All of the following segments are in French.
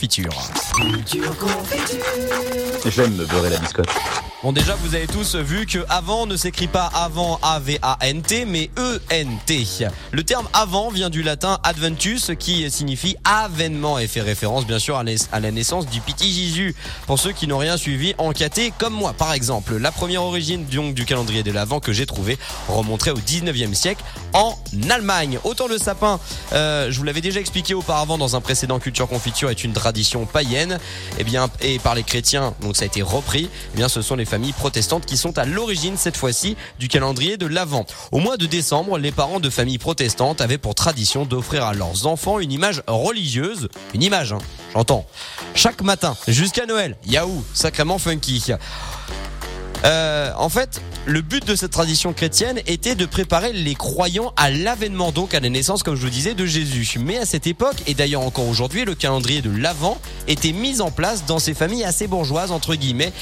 Fiture. J'aime me beurrer la biscotte. Bon déjà vous avez tous vu que avant ne s'écrit pas avant A-V-A-N-T mais E-N-T. Le terme avant vient du latin adventus qui signifie avènement et fait référence bien sûr à la naissance du petit Jésus. Pour ceux qui n'ont rien suivi en caté comme moi par exemple. La première origine du calendrier de l'Avent que j'ai trouvé remonterait au 19e siècle en Allemagne. Autant le sapin, euh, je vous l'avais déjà expliqué auparavant dans un précédent culture confiture est une tradition païenne et eh bien et par les chrétiens donc ça a été repris. Eh bien ce sont les familles protestantes qui sont à l'origine cette fois-ci du calendrier de l'Avent. Au mois de décembre, les parents de familles protestantes avaient pour tradition d'offrir à leurs enfants une image religieuse, une image, hein, j'entends, chaque matin jusqu'à Noël. Yahoo, sacrément funky. Euh, en fait, le but de cette tradition chrétienne était de préparer les croyants à l'avènement, donc à la naissance, comme je vous disais, de Jésus. Mais à cette époque, et d'ailleurs encore aujourd'hui, le calendrier de l'Avent était mis en place dans ces familles assez bourgeoises, entre guillemets,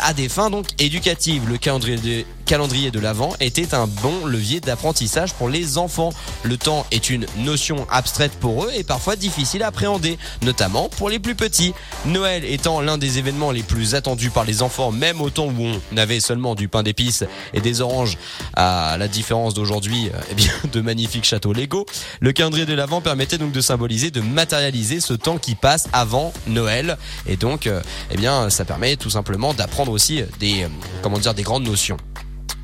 à des fins donc éducatives. Le calendrier de calendrier de l'Avent était un bon levier d'apprentissage pour les enfants. Le temps est une notion abstraite pour eux et parfois difficile à appréhender, notamment pour les plus petits. Noël étant l'un des événements les plus attendus par les enfants, même au temps où on avait seulement du pain d'épices et des oranges, à la différence d'aujourd'hui, eh bien, de magnifiques châteaux Lego. Le calendrier de l'Avent permettait donc de symboliser, de matérialiser ce temps qui passe avant Noël. Et donc, euh, eh bien, ça permet tout simplement d'apprendre aussi des, euh, comment dire, des grandes notions.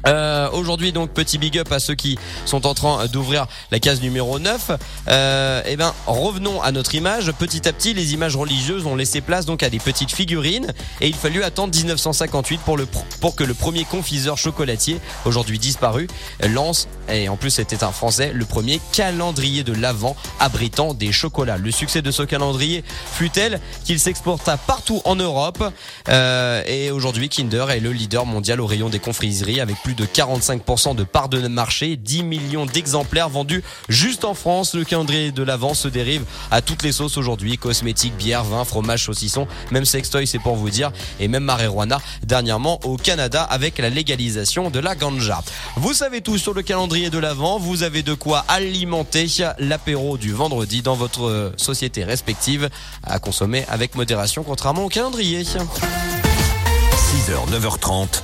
Euh, Aujourd'hui donc petit big up à ceux qui sont en train d'ouvrir la case numéro 9. Euh, eh ben revenons à notre image. Petit à petit les images religieuses ont laissé place donc à des petites figurines et il fallut attendre 1958 pour le pour que le premier confiseur chocolatier aujourd'hui disparu lance et en plus c'était un français le premier calendrier de l'avant abritant des chocolats. Le succès de ce calendrier fut tel qu'il s'exporta partout en Europe euh, et aujourd'hui Kinder est le leader mondial au rayon des confiseries avec plus de 45% de part de marché, 10 millions d'exemplaires vendus juste en France. Le calendrier de l'Avent se dérive à toutes les sauces aujourd'hui, cosmétiques, bière, vin, fromage, saucisson, même sextoy c'est pour vous dire, et même marijuana dernièrement au Canada avec la légalisation de la ganja. Vous savez tout sur le calendrier de l'Avent, vous avez de quoi alimenter l'apéro du vendredi dans votre société respective à consommer avec modération contrairement au calendrier. 6h, 9h30.